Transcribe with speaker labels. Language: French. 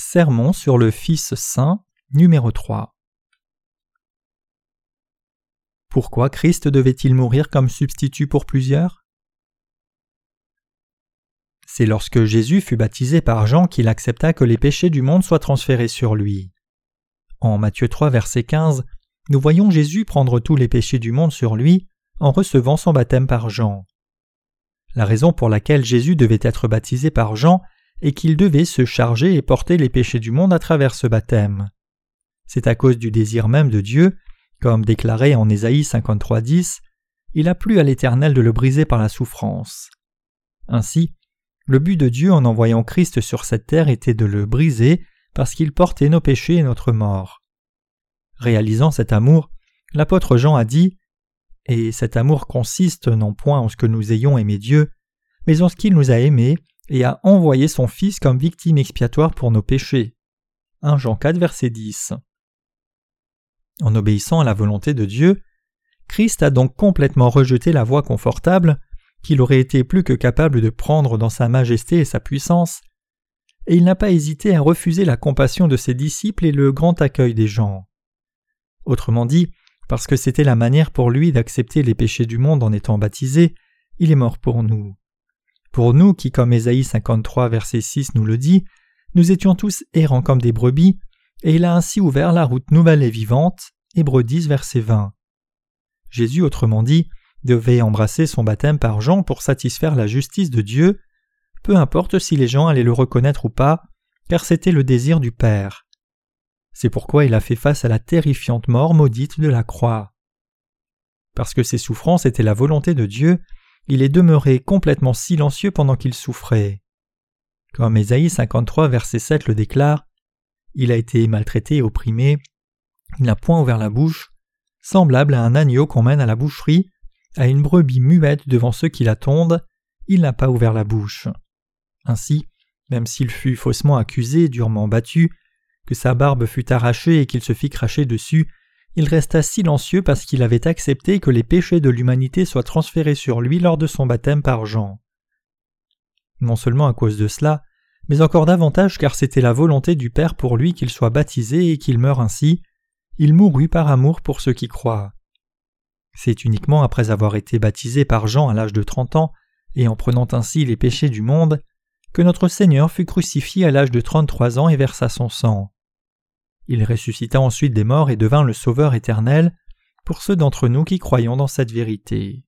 Speaker 1: Sermon sur le Fils saint, numéro 3. Pourquoi Christ devait-il mourir comme substitut pour plusieurs? C'est lorsque Jésus fut baptisé par Jean qu'il accepta que les péchés du monde soient transférés sur lui. En Matthieu 3, verset 15, nous voyons Jésus prendre tous les péchés du monde sur lui en recevant son baptême par Jean. La raison pour laquelle Jésus devait être baptisé par Jean et qu'il devait se charger et porter les péchés du monde à travers ce baptême. C'est à cause du désir même de Dieu, comme déclaré en Ésaïe 53.10, il a plu à l'Éternel de le briser par la souffrance. Ainsi, le but de Dieu en envoyant Christ sur cette terre était de le briser parce qu'il portait nos péchés et notre mort. Réalisant cet amour, l'apôtre Jean a dit Et cet amour consiste non point en ce que nous ayons aimé Dieu, mais en ce qu'il nous a aimés et a envoyé son Fils comme victime expiatoire pour nos péchés. 1 Jean 4 verset 10. En obéissant à la volonté de Dieu, Christ a donc complètement rejeté la voie confortable qu'il aurait été plus que capable de prendre dans sa majesté et sa puissance, et il n'a pas hésité à refuser la compassion de ses disciples et le grand accueil des gens. Autrement dit, parce que c'était la manière pour lui d'accepter les péchés du monde en étant baptisé, il est mort pour nous. Pour nous qui, comme Ésaïe 53, verset 6 nous le dit, nous étions tous errants comme des brebis, et il a ainsi ouvert la route nouvelle et vivante. Hébreux 10, verset 20. Jésus, autrement dit, devait embrasser son baptême par Jean pour satisfaire la justice de Dieu, peu importe si les gens allaient le reconnaître ou pas, car c'était le désir du Père. C'est pourquoi il a fait face à la terrifiante mort maudite de la croix. Parce que ses souffrances étaient la volonté de Dieu, il est demeuré complètement silencieux pendant qu'il souffrait. Comme Ésaïe 53 verset 7 le déclare, il a été maltraité et opprimé, il n'a point ouvert la bouche, semblable à un agneau qu'on mène à la boucherie, à une brebis muette devant ceux qui l'attendent, il n'a pas ouvert la bouche. Ainsi, même s'il fut faussement accusé, durement battu, que sa barbe fut arrachée et qu'il se fit cracher dessus, il resta silencieux parce qu'il avait accepté que les péchés de l'humanité soient transférés sur lui lors de son baptême par Jean. Non seulement à cause de cela, mais encore davantage car c'était la volonté du Père pour lui qu'il soit baptisé et qu'il meure ainsi, il mourut par amour pour ceux qui croient. C'est uniquement après avoir été baptisé par Jean à l'âge de trente ans, et en prenant ainsi les péchés du monde, que notre Seigneur fut crucifié à l'âge de trente-trois ans et versa son sang. Il ressuscita ensuite des morts et devint le Sauveur éternel pour ceux d'entre nous qui croyons dans cette vérité.